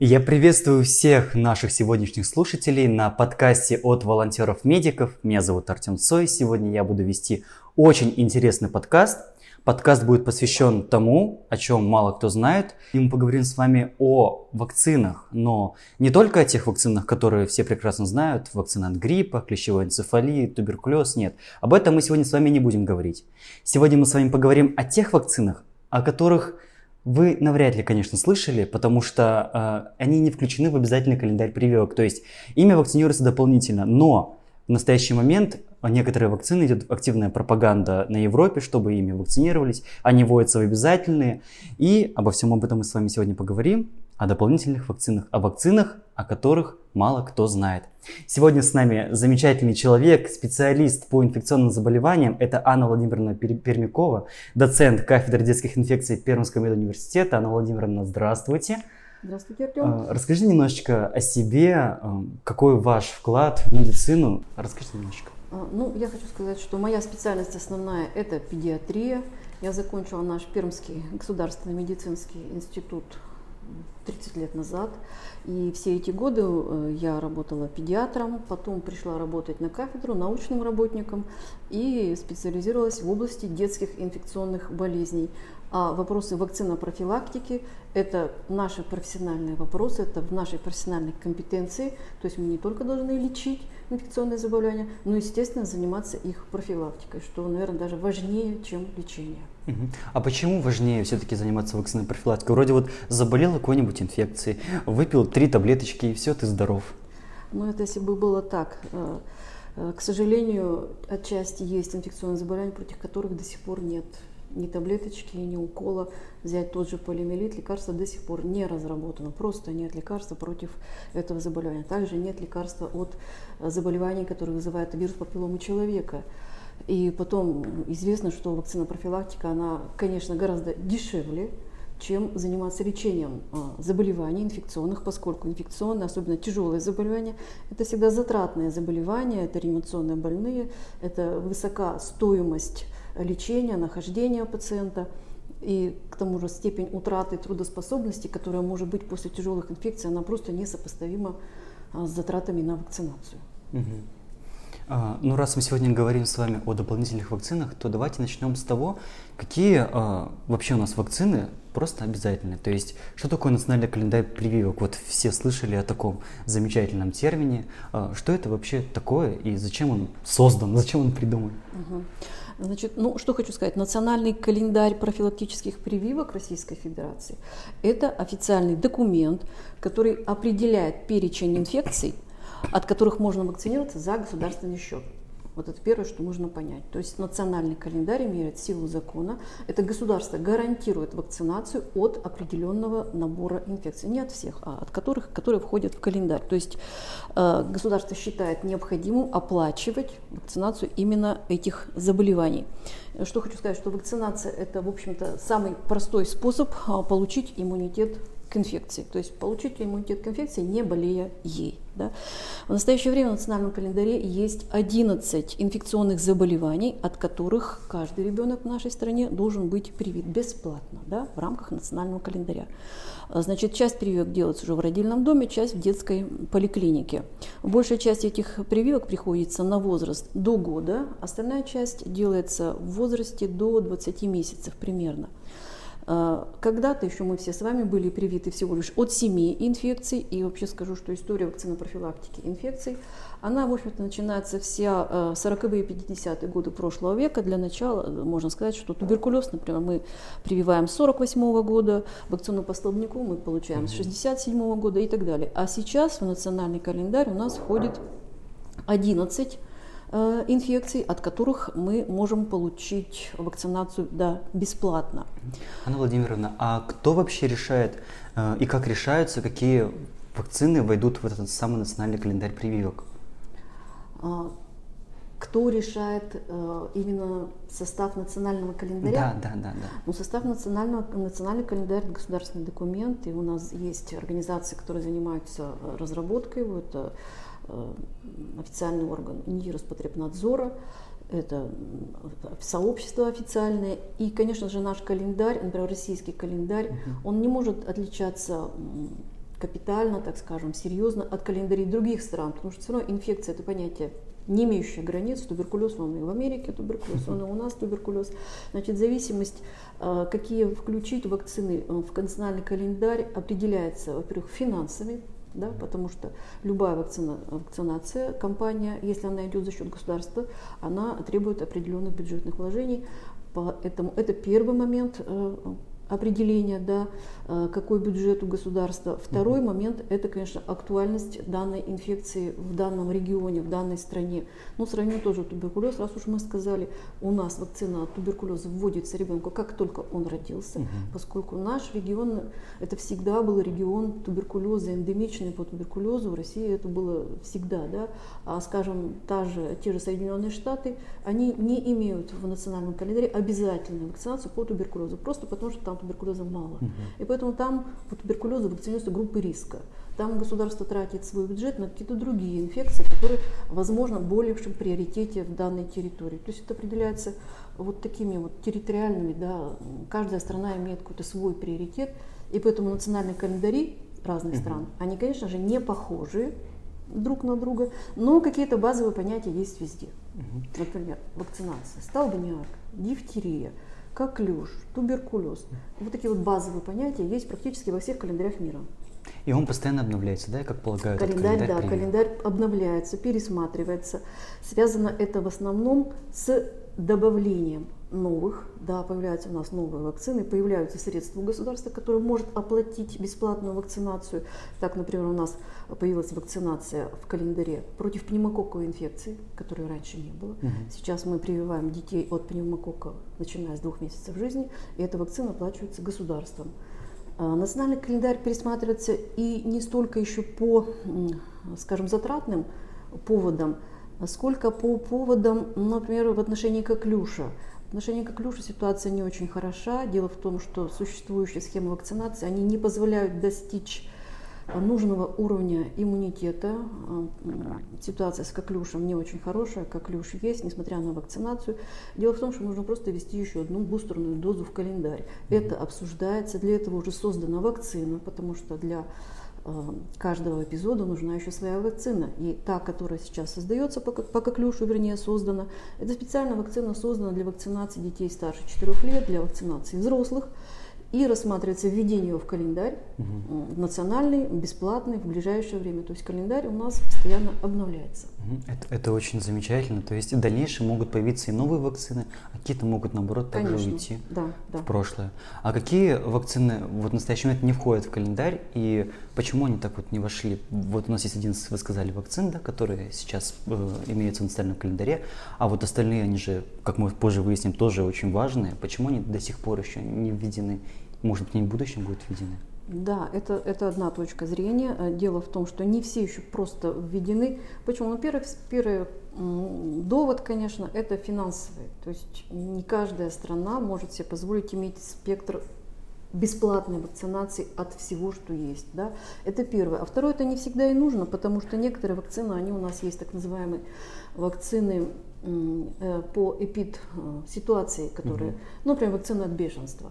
Я приветствую всех наших сегодняшних слушателей на подкасте от волонтеров-медиков. Меня зовут Артем Цой. Сегодня я буду вести очень интересный подкаст. Подкаст будет посвящен тому, о чем мало кто знает. И мы поговорим с вами о вакцинах, но не только о тех вакцинах, которые все прекрасно знают. Вакцина от гриппа, клещевой энцефалии, туберкулез. Нет, об этом мы сегодня с вами не будем говорить. Сегодня мы с вами поговорим о тех вакцинах, о которых вы навряд ли, конечно, слышали, потому что э, они не включены в обязательный календарь прививок. То есть ими вакцинируются дополнительно, но в настоящий момент некоторые вакцины идет активная пропаганда на Европе, чтобы ими вакцинировались. Они вводятся в обязательные. И обо всем об этом мы с вами сегодня поговорим. О дополнительных вакцинах. О вакцинах, о которых мало кто знает. Сегодня с нами замечательный человек, специалист по инфекционным заболеваниям. Это Анна Владимировна Пермякова, доцент кафедры детских инфекций Пермского медуниверситета. Анна Владимировна, здравствуйте. Здравствуйте, Артем. А, расскажи немножечко о себе, а, какой ваш вклад в медицину. Расскажите немножечко. А, ну, я хочу сказать, что моя специальность основная – это педиатрия. Я закончила наш Пермский государственный медицинский институт 30 лет назад. И все эти годы э, я работала педиатром, потом пришла работать на кафедру научным работником и специализировалась в области детских инфекционных болезней. А вопросы вакцинопрофилактики – это наши профессиональные вопросы, это в нашей профессиональной компетенции. То есть мы не только должны лечить инфекционные заболевания, но, естественно, заниматься их профилактикой, что, наверное, даже важнее, чем лечение. А почему важнее все-таки заниматься вакциной профилактикой? Вроде вот заболел какой-нибудь инфекцией, выпил три таблеточки и все, ты здоров. Ну, это если бы было так. Э, э, к сожалению, отчасти есть инфекционные заболевания, против которых до сих пор нет ни таблеточки, ни укола. Взять тот же полимелит, лекарство до сих пор не разработано. Просто нет лекарства против этого заболевания. Также нет лекарства от заболеваний, которые вызывают вирус папилломы человека. И потом известно, что вакцина профилактика, она, конечно, гораздо дешевле, чем заниматься лечением а, заболеваний инфекционных, поскольку инфекционные, особенно тяжелые заболевания, это всегда затратные заболевания, это реанимационные больные, это высока стоимость лечения, нахождения пациента и к тому же степень утраты трудоспособности, которая может быть после тяжелых инфекций, она просто несопоставима а, с затратами на вакцинацию. Угу. А, ну, раз мы сегодня говорим с вами о дополнительных вакцинах, то давайте начнем с того, какие а, вообще у нас вакцины просто обязательны. То есть, что такое национальный календарь прививок? Вот все слышали о таком замечательном термине. А, что это вообще такое и зачем он создан, зачем он придуман? Угу. Значит, ну, что хочу сказать. Национальный календарь профилактических прививок Российской Федерации – это официальный документ, который определяет перечень инфекций, от которых можно вакцинироваться за государственный счет. Вот это первое, что нужно понять. То есть национальный календарь имеет силу закона. Это государство гарантирует вакцинацию от определенного набора инфекций. Не от всех, а от которых, которые входят в календарь. То есть э, государство считает необходимым оплачивать вакцинацию именно этих заболеваний. Что хочу сказать, что вакцинация это, в общем-то, самый простой способ а, получить иммунитет к инфекции, то есть получить иммунитет к инфекции, не болея ей. Да. В настоящее время в национальном календаре есть 11 инфекционных заболеваний, от которых каждый ребенок в нашей стране должен быть привит бесплатно да, в рамках национального календаря. Значит, часть прививок делается уже в родильном доме, часть в детской поликлинике. Большая часть этих прививок приходится на возраст до года, остальная часть делается в возрасте до 20 месяцев примерно. А, когда-то еще мы все с вами были привиты всего лишь от 7 инфекций, и вообще скажу, что история вакцинопрофилактики инфекций, она, в общем-то, начинается вся 40-е и 50-е годы прошлого века. Для начала можно сказать, что туберкулез, например, мы прививаем с 48 -го года, вакцину по столбнику мы получаем с 67 -го года и так далее. А сейчас в национальный календарь у нас входит 11 Э, инфекций, от которых мы можем получить вакцинацию да, бесплатно. Анна Владимировна, а кто вообще решает э, и как решаются, какие вакцины войдут в этот самый национальный календарь прививок? А, кто решает э, именно состав национального календаря? Да, да, да. да. Ну, состав национального, национальный календарь – это государственный документ, и у нас есть организации, которые занимаются разработкой его. Это Э, официальный орган НИИ Роспотребнадзора, это сообщество официальное. И, конечно же, наш календарь, например, российский календарь, uh-huh. он не может отличаться капитально, так скажем, серьезно от календарей других стран, потому что все равно инфекция – это понятие не имеющие границ, туберкулез, он и в Америке туберкулез, он и у нас туберкулез. Значит, зависимость, э, какие включить вакцины в национальный календарь, определяется, во-первых, финансами, да, потому что любая вакцина, вакцинация, компания, если она идет за счет государства, она требует определенных бюджетных вложений. Поэтому это первый момент э, определения, да, э, какой бюджет у государства. Второй mm-hmm. момент – это, конечно, актуальность данной инфекции в данном регионе, в данной стране. Ну, сравним тоже туберкулез. Раз уж мы сказали, у нас вакцина от туберкулеза вводится ребенку, как только он родился, mm-hmm. поскольку наш регион – это всегда был регион туберкулеза, эндемичный по туберкулезу. В России это было всегда, да. А, скажем, та же, те же Соединенные Штаты, они не имеют в национальном календаре обязательную вакцинацию по туберкулезу, просто потому что там туберкулеза мало. Угу. И поэтому там по туберкулезу вакцинируются группы риска. Там государство тратит свой бюджет на какие-то другие инфекции, которые, возможно, более в приоритете в данной территории. То есть это определяется вот такими вот территориальными, да, каждая страна имеет какой-то свой приоритет, и поэтому национальные календари разных стран, они, конечно же, не похожи друг на друга, но какие-то базовые понятия есть везде. Например, вакцинация, столбняк, дифтерия – коклюш, туберкулез. Вот такие вот базовые понятия есть практически во всех календарях мира. И он постоянно обновляется, да, как полагают? Календарь, календарь да, календарь обновляется, пересматривается. Связано это в основном с добавлением новых, да, появляются у нас новые вакцины, появляются средства у государства, которое может оплатить бесплатную вакцинацию. Так, например, у нас появилась вакцинация в календаре против пневмококковой инфекции, которой раньше не было. Угу. Сейчас мы прививаем детей от пневмококка, начиная с двух месяцев жизни, и эта вакцина оплачивается государством. А, национальный календарь пересматривается и не столько еще по, скажем, затратным поводам, сколько по поводам, например, в отношении коклюша. В отношении коклюша ситуация не очень хороша. Дело в том, что существующие схемы вакцинации, они не позволяют достичь нужного уровня иммунитета. Ситуация с коклюшем не очень хорошая, коклюш есть, несмотря на вакцинацию. Дело в том, что нужно просто ввести еще одну бустерную дозу в календарь. Это обсуждается, для этого уже создана вакцина, потому что для Э, каждого эпизода нужна еще своя вакцина. И та, которая сейчас создается по, по коклюшу, вернее, создана, это специальная вакцина создана для вакцинации детей старше 4 лет, для вакцинации взрослых и рассматривается введение его в календарь угу. национальный, бесплатный в ближайшее время. То есть календарь у нас постоянно обновляется. Это, это очень замечательно. То есть в дальнейшем могут появиться и новые вакцины, а какие-то могут наоборот также Конечно. уйти да, да. в прошлое. А какие вакцины вот в настоящий момент не входят в календарь и почему они так вот не вошли? Вот у нас есть 11, вы сказали, вакцин, да, которые сейчас э, имеются в национальном календаре, а вот остальные, они же, как мы позже выясним, тоже очень важные. Почему они до сих пор еще не введены может быть, они в будущем будут введены? Да, это, это одна точка зрения. Э, дело в том, что не все еще просто введены. Почему? Ну, первый, первый довод, конечно, это финансовый. То есть не каждая страна может себе позволить иметь спектр бесплатной вакцинации от всего, что есть. Да? Это первое. А второе, это не всегда и нужно, потому что некоторые вакцины, они у нас есть так называемые вакцины э, по эпид э, ситуации, которые, угу. ну, например, вакцина от бешенства.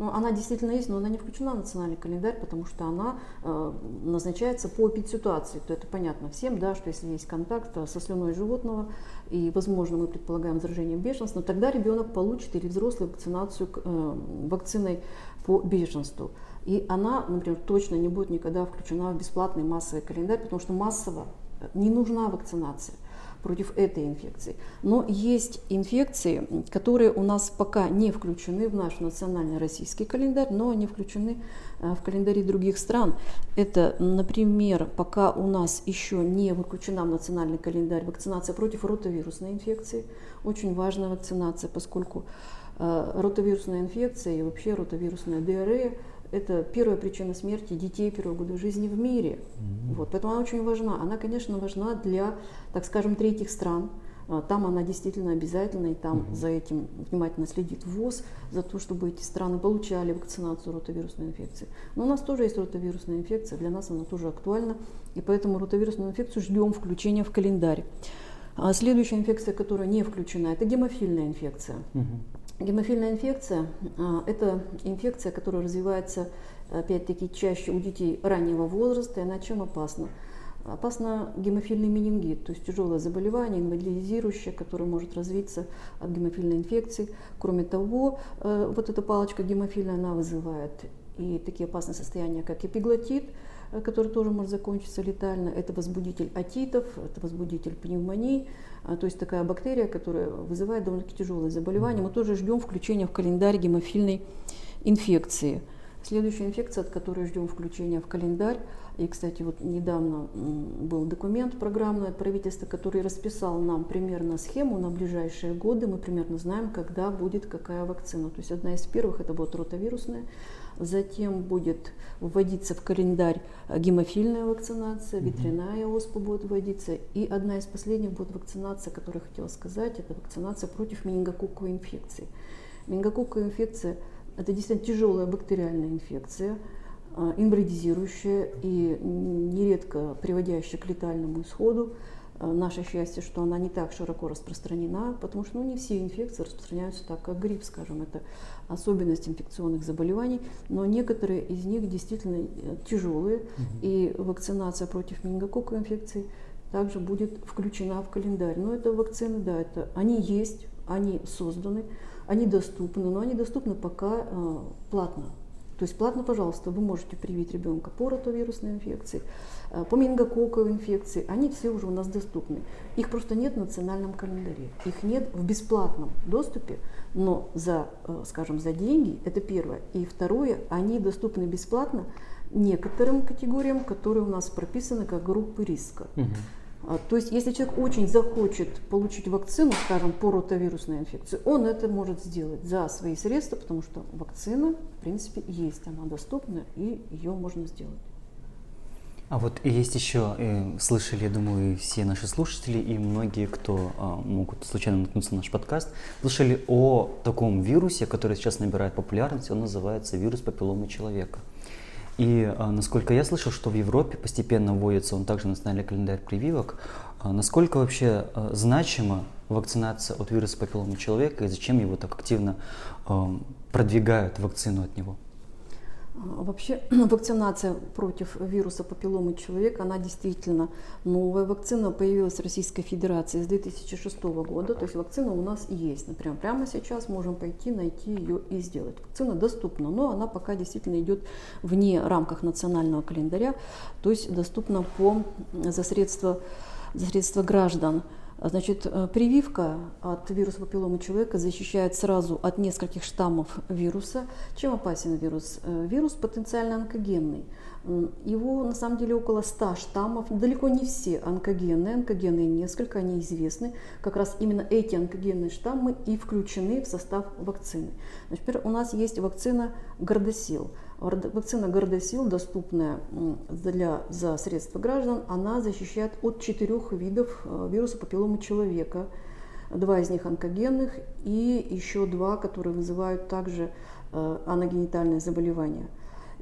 Ну, она действительно есть, но она не включена в национальный календарь, потому что она э, назначается по эпидситуации. То это понятно всем, да, что если есть контакт э, со слюной животного, и, возможно, мы предполагаем заражение бешенством, тогда ребенок получит или взрослый вакцинацию э, вакциной по бешенству. И она, например, точно не будет никогда включена в бесплатный массовый календарь, потому что массово не нужна вакцинация против этой инфекции. Но есть инфекции, которые у нас пока не включены в наш национальный российский календарь, но они включены э, в календари других стран. Это, например, пока у нас еще не выключена в национальный календарь вакцинация против ротовирусной инфекции. Очень важная вакцинация, поскольку э, ротовирусная инфекция и вообще ротовирусная диарея это первая причина смерти детей первого года жизни в мире. Mm-hmm. Вот, поэтому она очень важна. Она, конечно, важна для, так скажем, третьих стран. А, там она действительно обязательна, и там mm-hmm. за этим внимательно следит ВОЗ, за то, чтобы эти страны получали вакцинацию ротовирусной инфекции. Но у нас тоже есть ротовирусная инфекция, для нас она тоже актуальна, и поэтому ротовирусную инфекцию ждем включения в календарь. А следующая инфекция, которая не включена, это гемофильная инфекция. Угу. Гемофильная инфекция – это инфекция, которая развивается, опять-таки, чаще у детей раннего возраста, и она чем опасна? Опасно гемофильный менингит, то есть тяжелое заболевание, инвалидизирующее, которое может развиться от гемофильной инфекции. Кроме того, э, вот эта палочка гемофильная, она вызывает и такие опасные состояния, как эпиглотит, который тоже может закончиться летально. Это возбудитель отитов, это возбудитель пневмонии, а, то есть такая бактерия, которая вызывает довольно-таки тяжелые заболевания. Мы тоже ждем включения в календарь гемофильной инфекции. Следующая инфекция, от которой ждем включения в календарь, и, кстати, вот недавно был документ программный от правительства, который расписал нам примерно схему на ближайшие годы. Мы примерно знаем, когда будет какая вакцина. То есть одна из первых это будет ротавирусная, затем будет вводиться в календарь гемофильная вакцинация, ветряная оспа будет вводиться, и одна из последних будет вакцинация, которую я хотела сказать, это вакцинация против менингококковой инфекции. Менингококковая инфекция – это действительно тяжелая бактериальная инфекция, а, инвалидизирующая и нередко приводящая к летальному исходу. А, наше счастье, что она не так широко распространена, потому что ну, не все инфекции распространяются так, как грипп, скажем, это особенность инфекционных заболеваний, но некоторые из них действительно э, тяжелые, угу. и вакцинация против менингококковой инфекции также будет включена в календарь. Но это вакцины, да, это, они есть, они созданы, они доступны, но они доступны пока э, платно. То есть платно, пожалуйста, вы можете привить ребенка по ротовирусной инфекции, э, по менингококковой инфекции. Они все уже у нас доступны. Их просто нет в национальном календаре. Их нет в бесплатном доступе, но за, э, скажем, за деньги, это первое. И второе, они доступны бесплатно некоторым категориям, которые у нас прописаны как группы риска. Угу. А, то есть, если человек очень захочет получить вакцину, скажем, по ротовирусной инфекции, он это может сделать за свои средства, потому что вакцина, в принципе, есть, она доступна, и ее можно сделать. А вот есть еще, э, слышали, я думаю, все наши слушатели и многие, кто э, могут случайно наткнуться на наш подкаст, слышали о таком вирусе, который сейчас набирает популярность, он называется вирус папилломы человека. И а, насколько я слышал, что в Европе постепенно вводится он также национальный календарь прививок. А, насколько вообще а, значима вакцинация от вируса папилломы человека и зачем его так активно продвигают вакцину от него? Вообще вакцинация против вируса папилломы человека, она действительно новая. Вакцина появилась в Российской Федерации с 2006 года, то есть вакцина у нас есть. Например, прямо сейчас можем пойти, найти ее и сделать. Вакцина доступна, но она пока действительно идет вне рамках национального календаря, то есть доступна по, за, средства, за средства граждан. Значит, э, прививка от вируса папилломы человека защищает сразу от нескольких штаммов вируса. Чем опасен вирус? Э, вирус потенциально онкогенный. Его на самом деле около 100 штаммов, далеко не все онкогенные, онкогенные несколько, они известны. Как раз именно эти онкогенные штаммы и включены в состав вакцины. Теперь у нас есть вакцина Гордосил. Вакцина Гордосил, доступная для, за средства граждан, она защищает от четырех видов э, вируса папилломы человека. Два из них онкогенных и еще два, которые вызывают также э, аногенитальные заболевания.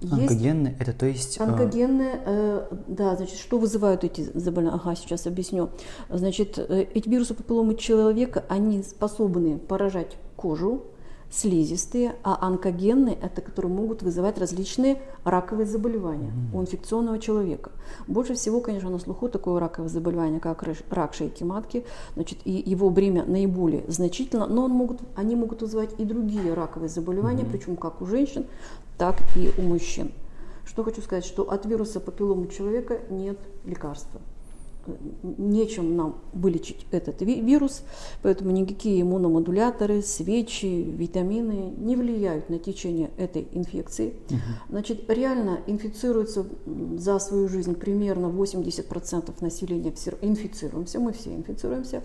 Онкогенные, это то есть... Э, онкогенные, э, да, значит, что вызывают эти заболевания? Ага, сейчас объясню. Значит, эти вирусы папилломы человека, они способны поражать кожу, слизистые, а онкогенные – это которые могут вызывать различные раковые заболевания mm-hmm. у инфекционного человека. Больше всего, конечно, на слуху такое раковое заболевание, как рак шейки матки, значит, и его бремя наиболее значительно, но он могут, они могут вызывать и другие раковые заболевания, mm-hmm. причем как у женщин, так и у мужчин. Что хочу сказать, что от вируса папилломы человека нет лекарства нечем нам вылечить этот вирус, поэтому никакие иммуномодуляторы, свечи, витамины не влияют на течение этой инфекции. Угу. Значит, реально инфицируется за свою жизнь примерно 80% населения, инфицируемся, мы все инфицируемся.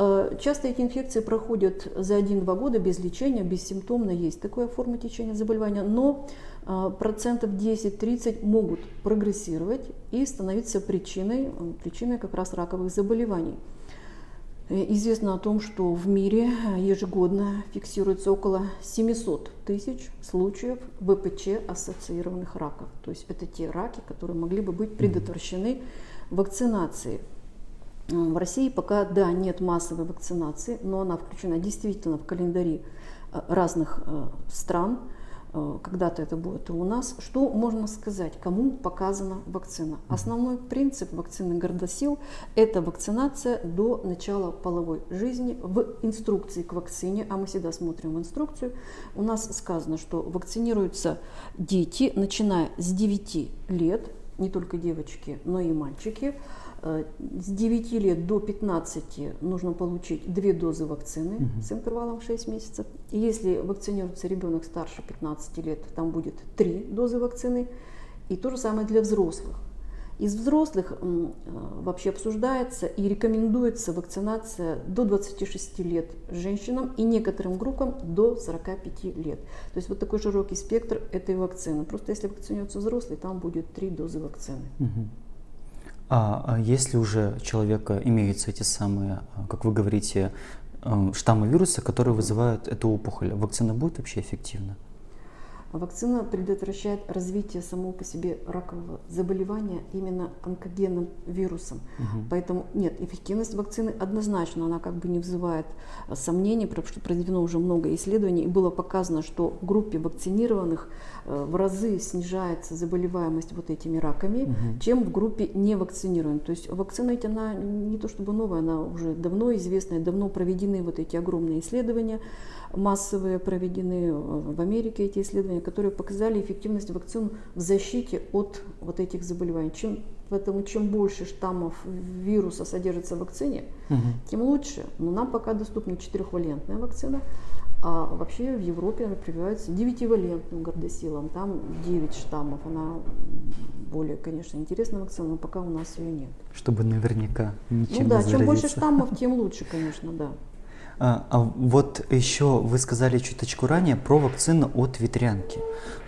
Э, часто эти инфекции проходят за 1-2 года без лечения, бессимптомно, есть такая форма течения заболевания, но э, процентов 10-30 могут прогрессировать и становиться причиной, причиной как раз раковых заболеваний. Э, известно о том, что в мире ежегодно фиксируется около 700 тысяч случаев ВПЧ-ассоциированных раков. То есть это те раки, которые могли бы быть предотвращены вакцинацией. В России пока, да, нет массовой вакцинации, но она включена действительно в календари э, разных э, стран. Э, когда-то это будет и у нас. Что можно сказать, кому показана вакцина? Основной принцип вакцины Гордосил – это вакцинация до начала половой жизни в инструкции к вакцине, а мы всегда смотрим в инструкцию. У нас сказано, что вакцинируются дети, начиная с 9 лет, не только девочки, но и мальчики – Э, с 9 лет до 15 нужно получить две дозы вакцины угу. с интервалом 6 месяцев. И если вакцинируется ребенок старше 15 лет, там будет 3 дозы вакцины. И то же самое для взрослых. Из взрослых э, вообще обсуждается и рекомендуется вакцинация до 26 лет женщинам и некоторым группам до 45 лет. То есть вот такой широкий спектр этой вакцины. Просто если вакцинируется взрослый, там будет три дозы вакцины. Угу. А, а если уже у человека имеются эти самые, а, как вы говорите, э, штаммы вируса, которые вызывают эту опухоль, вакцина будет вообще эффективна? Вакцина предотвращает развитие самого по себе ракового заболевания именно онкогенным вирусом. Угу. Поэтому нет, эффективность вакцины однозначно, она как бы не вызывает а, сомнений, потому что проведено уже много исследований, и было показано, что в группе вакцинированных э, в разы снижается заболеваемость вот этими раками, угу. чем в группе невакцинированных. То есть вакцина ведь она не то чтобы новая, она уже давно известная, давно проведены вот эти огромные исследования массовые проведены в Америке эти исследования, которые показали эффективность вакцин в защите от вот этих заболеваний. Чем, поэтому чем больше штаммов вируса содержится в вакцине, угу. тем лучше. Но нам пока доступна четырехвалентная вакцина, а вообще в Европе она прививается девятивалентным гордосилом. Там 9 штаммов. Она более, конечно, интересная вакцина, но пока у нас ее нет. Чтобы наверняка ничем Ну да, чем больше штаммов, тем лучше, конечно, да. А, а вот еще вы сказали чуточку ранее про вакцину от ветрянки.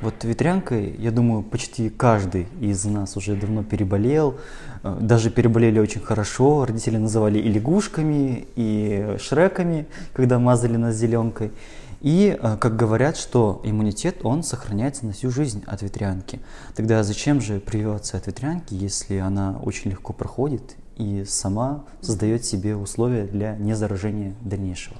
Вот ветрянкой, я думаю, почти каждый из нас уже давно переболел. А, даже переболели очень хорошо. Родители называли и лягушками, и шреками, когда мазали нас зеленкой. И, а, как говорят, что иммунитет, он сохраняется на всю жизнь от ветрянки. Тогда зачем же прививаться от ветрянки, если она очень легко проходит и сама создает себе условия для незаражения дальнейшего.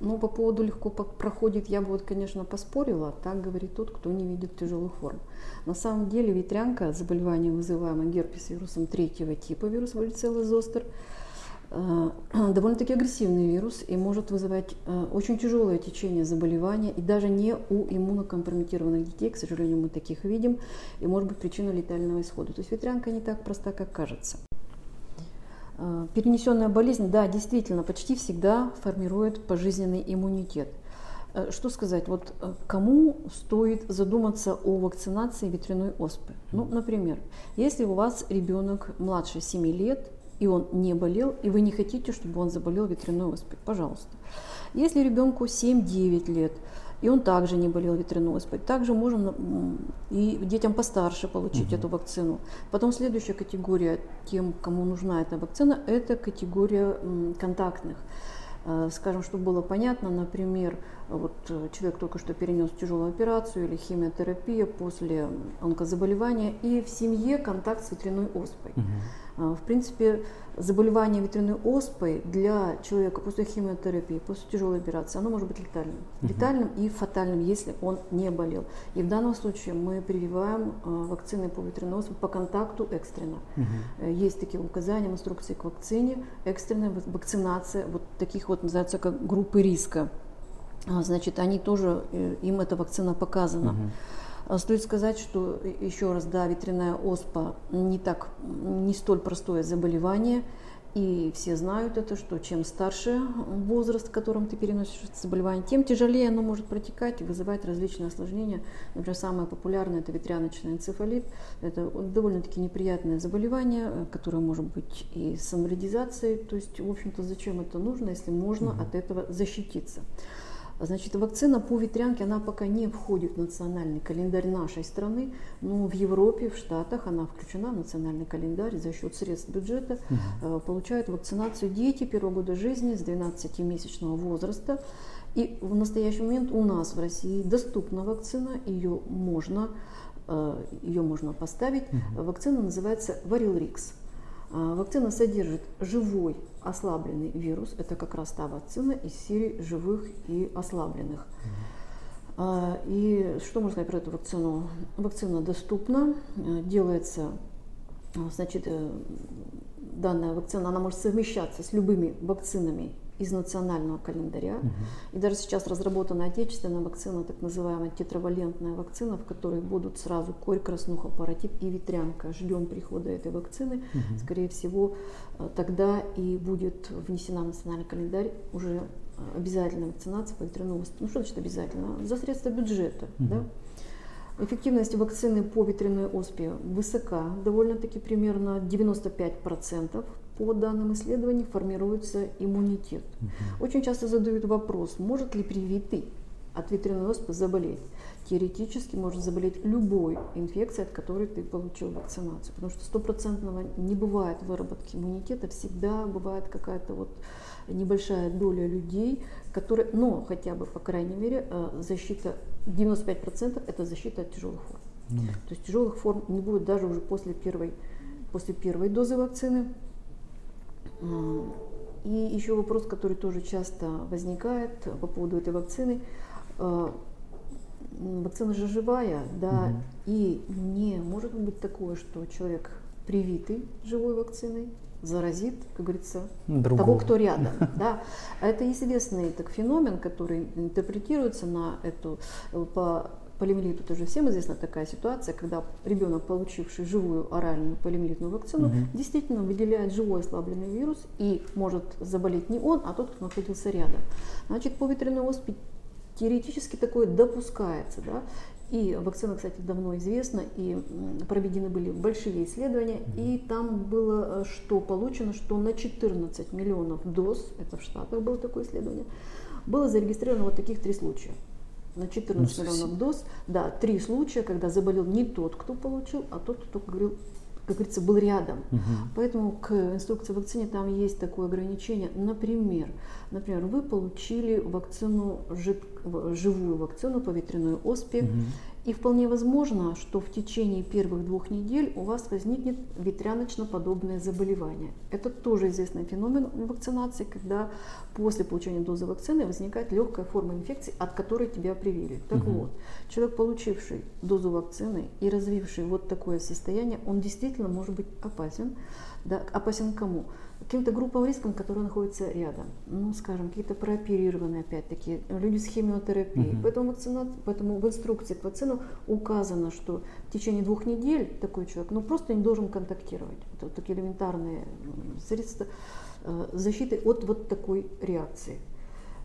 Ну, по поводу легко проходит, я бы вот, конечно, поспорила. Так говорит тот, кто не видит тяжелых форм. На самом деле ветрянка, заболевание, вызываемое герпес вирусом третьего типа, вирус варицеллы зостер, э, довольно-таки агрессивный вирус и может вызывать э, очень тяжелое течение заболевания, и даже не у иммунокомпрометированных детей, к сожалению, мы таких видим, и может быть причина летального исхода. То есть ветрянка не так проста, как кажется. Э, перенесенная болезнь, да, действительно, почти всегда формирует пожизненный иммунитет. Э, что сказать, вот э, кому стоит задуматься о вакцинации ветряной оспы? Ну, например, если у вас ребенок младше 7 лет, и он не болел, и вы не хотите, чтобы он заболел ветряной оспой, пожалуйста. Если ребенку 7-9 лет, и он также не болел ветряной оспой. Также можем и детям постарше получить угу. эту вакцину. Потом следующая категория тем, кому нужна эта вакцина, это категория контактных. Э, скажем, чтобы было понятно, например, вот э, человек только что перенес тяжелую операцию или химиотерапия после онкозаболевания, и в семье контакт с ветряной оспой. Угу. В принципе, заболевание ветряной оспой для человека после химиотерапии, после тяжелой операции, оно может быть летальным. Угу. Летальным и фатальным, если он не болел. И в данном случае мы прививаем э, вакцины по ветряной оспе по контакту экстренно. Угу. Есть такие указания, инструкции к вакцине, экстренная вакцинация, вот таких вот называется как группы риска. А, значит, они тоже, э, им эта вакцина показана. Угу. Стоит сказать, что еще раз, да, ветряная оспа не так, не столь простое заболевание, и все знают это, что чем старше возраст, в котором ты переносишь это заболевание, тем тяжелее оно может протекать и вызывать различные осложнения. Например, самое популярное – это ветряночный энцефалит. Это довольно-таки неприятное заболевание, которое может быть и с амбридизацией. То есть, в общем-то, зачем это нужно, если можно угу. от этого защититься. Значит, вакцина по ветрянке, она пока не входит в национальный календарь нашей страны, но в Европе, в Штатах она включена в национальный календарь за счет средств бюджета. Угу. Получают вакцинацию дети первого года жизни с 12-месячного возраста. И в настоящий момент у нас в России доступна вакцина, ее можно, э, ее можно поставить. Угу. Вакцина называется Варилрикс. А, вакцина содержит живой ослабленный вирус. Это как раз та вакцина из серии живых и ослабленных. А, и что можно сказать про эту вакцину? Вакцина доступна, э, делается, э, значит, э, данная вакцина, она может совмещаться с любыми вакцинами из национального календаря. Угу. И даже сейчас разработана отечественная вакцина, так называемая тетравалентная вакцина, в которой будут сразу корь, краснуха, паротип и ветрянка. Ждем прихода этой вакцины. Угу. Скорее всего, э, тогда и будет внесена в национальный календарь уже э, обязательная вакцинация по ветряному Ну что значит обязательно? За средства бюджета. Угу. Да? Эффективность вакцины по ветряной оспе высока, довольно-таки примерно 95% по данным исследований формируется иммунитет. Угу. Очень часто задают вопрос, может ли привитый от ветряной оспы заболеть. Теоретически может заболеть любой инфекцией, от которой ты получил вакцинацию. Потому что стопроцентного не бывает выработки иммунитета, всегда бывает какая-то вот небольшая доля людей, которые, но хотя бы, по крайней мере, э, защита, 95% это защита от тяжелых форм. Mm. То есть тяжелых форм не будет даже уже после первой, после первой дозы вакцины. И еще вопрос, который тоже часто возникает по поводу этой вакцины. Э, вакцина же живая, да, угу. и не может быть такое, что человек привитый живой вакциной заразит, как говорится, Другого. того, кто рядом. Да. Это известный так, феномен, который интерпретируется на эту по полимелиту тоже всем известна такая ситуация, когда ребенок, получивший живую оральную полимелитную вакцину, угу. действительно выделяет живой ослабленный вирус и может заболеть не он, а тот, кто находился рядом. Значит, по ветряной оспе теоретически такое допускается. Да? И вакцина, кстати, давно известна, и проведены были большие исследования, и там было э, что получено, что на 14 миллионов доз, это в Штатах было такое исследование, было зарегистрировано вот таких три случая на 14 ну, миллионов доз, да, три случая, когда заболел не тот, кто получил, а тот, кто говорил, как говорится, был рядом. Угу. Поэтому к инструкции вакцине там есть такое ограничение. Например, например, вы получили вакцину, живую вакцину по ветряной оспе, угу. И вполне возможно, что в течение первых двух недель у вас возникнет ветряночно-подобное заболевание. Это тоже известный феномен вакцинации, когда после получения дозы вакцины возникает легкая форма инфекции, от которой тебя привили. Так угу. вот, человек, получивший дозу вакцины и развивший вот такое состояние, он действительно может быть опасен. Да, опасен кому? Каким-то группам риском, которые находятся рядом. Ну, скажем, какие-то прооперированные, опять-таки, люди с химиотерапией. Угу. Поэтому, вакцина, поэтому в инструкции к вакцину указано, что в течение двух недель такой человек ну, просто не должен контактировать. Это вот такие элементарные средства э, защиты от вот такой реакции.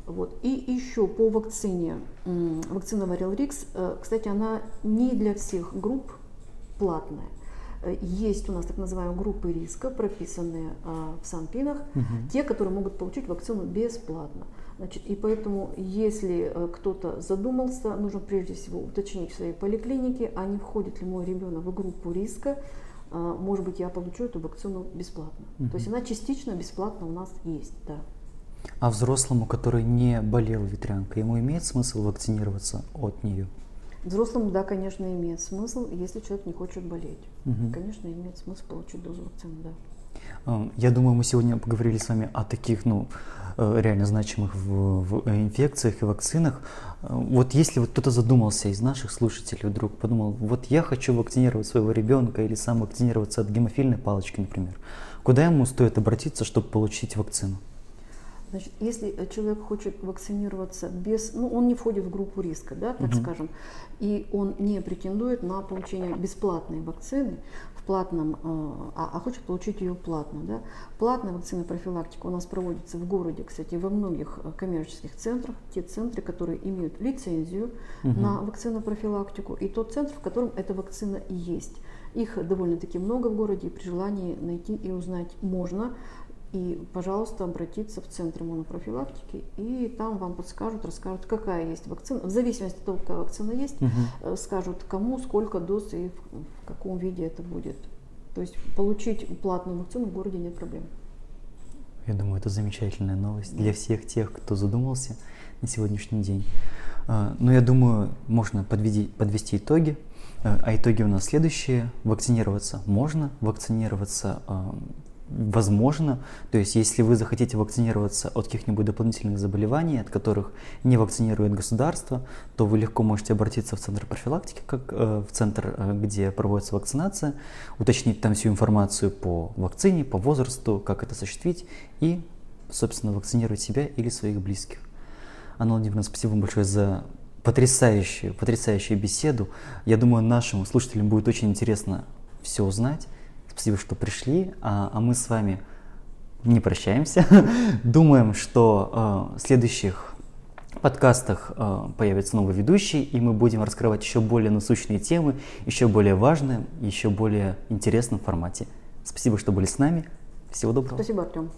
Вот. И еще по вакцине, вакцина Варилрикс, э, кстати, она не для всех групп платная. Э, есть у нас так называемые группы риска, прописанные а, в Санпинах, угу. те, которые могут получить вакцину бесплатно. Значит, и поэтому, если э, кто-то задумался, нужно прежде всего уточнить в своей поликлинике, а не входит ли мой ребенок в группу риска, а, может быть, я получу эту вакцину бесплатно. Угу. То есть она частично бесплатно у нас есть, да. А взрослому, который не болел ветрянкой, ему имеет смысл вакцинироваться от нее? Взрослому, да, конечно, имеет смысл, если человек не хочет болеть. Угу. Конечно, имеет смысл получить дозу вакцины, да. А, я думаю, мы сегодня поговорили с вами о таких, ну, э, реально значимых в, в инфекциях и вакцинах. А, вот если вот кто-то задумался из наших слушателей вдруг подумал, вот я хочу вакцинировать своего ребенка или сам вакцинироваться от гемофильной палочки, например, куда ему стоит обратиться, чтобы получить вакцину? Значит, если человек хочет вакцинироваться без, ну, он не входит в группу риска, да, так угу. скажем, и он не претендует на получение бесплатной вакцины в платном, э, а, а хочет получить ее платно, да. Платная вакцина профилактика у нас проводится в городе, кстати, во многих э, коммерческих центрах, те центры, которые имеют лицензию угу. на вакцину профилактику, и тот центр, в котором эта вакцина есть. Их довольно-таки много в городе, и при желании найти и узнать можно. И, пожалуйста, обратиться в Центр иммунопрофилактики, и там вам подскажут, расскажут, какая есть вакцина. В зависимости от того, какая вакцина есть, угу. скажут, кому, сколько доз и в, в каком виде это будет. То есть получить платную вакцину в городе нет проблем. Я думаю, это замечательная новость для всех тех, кто задумался на сегодняшний день. А, Но я думаю, можно подведи, подвести итоги. А, а итоги у нас следующие. Вакцинироваться можно, вакцинироваться возможно. То есть, если вы захотите вакцинироваться от каких-нибудь дополнительных заболеваний, от которых не вакцинирует государство, то вы легко можете обратиться в центр профилактики, как э, в центр, э, где проводится вакцинация, уточнить там всю информацию по вакцине, по возрасту, как это осуществить и, собственно, вакцинировать себя или своих близких. Анна Владимировна, спасибо вам большое за потрясающую, потрясающую беседу. Я думаю, нашим слушателям будет очень интересно все узнать. Спасибо, что пришли. А, а мы с вами не прощаемся. Думаем, что э, в следующих подкастах э, появится новый ведущий, и мы будем раскрывать еще более насущные темы, еще более важные, еще более интересном формате. Спасибо, что были с нами. Всего доброго. Спасибо, Артем.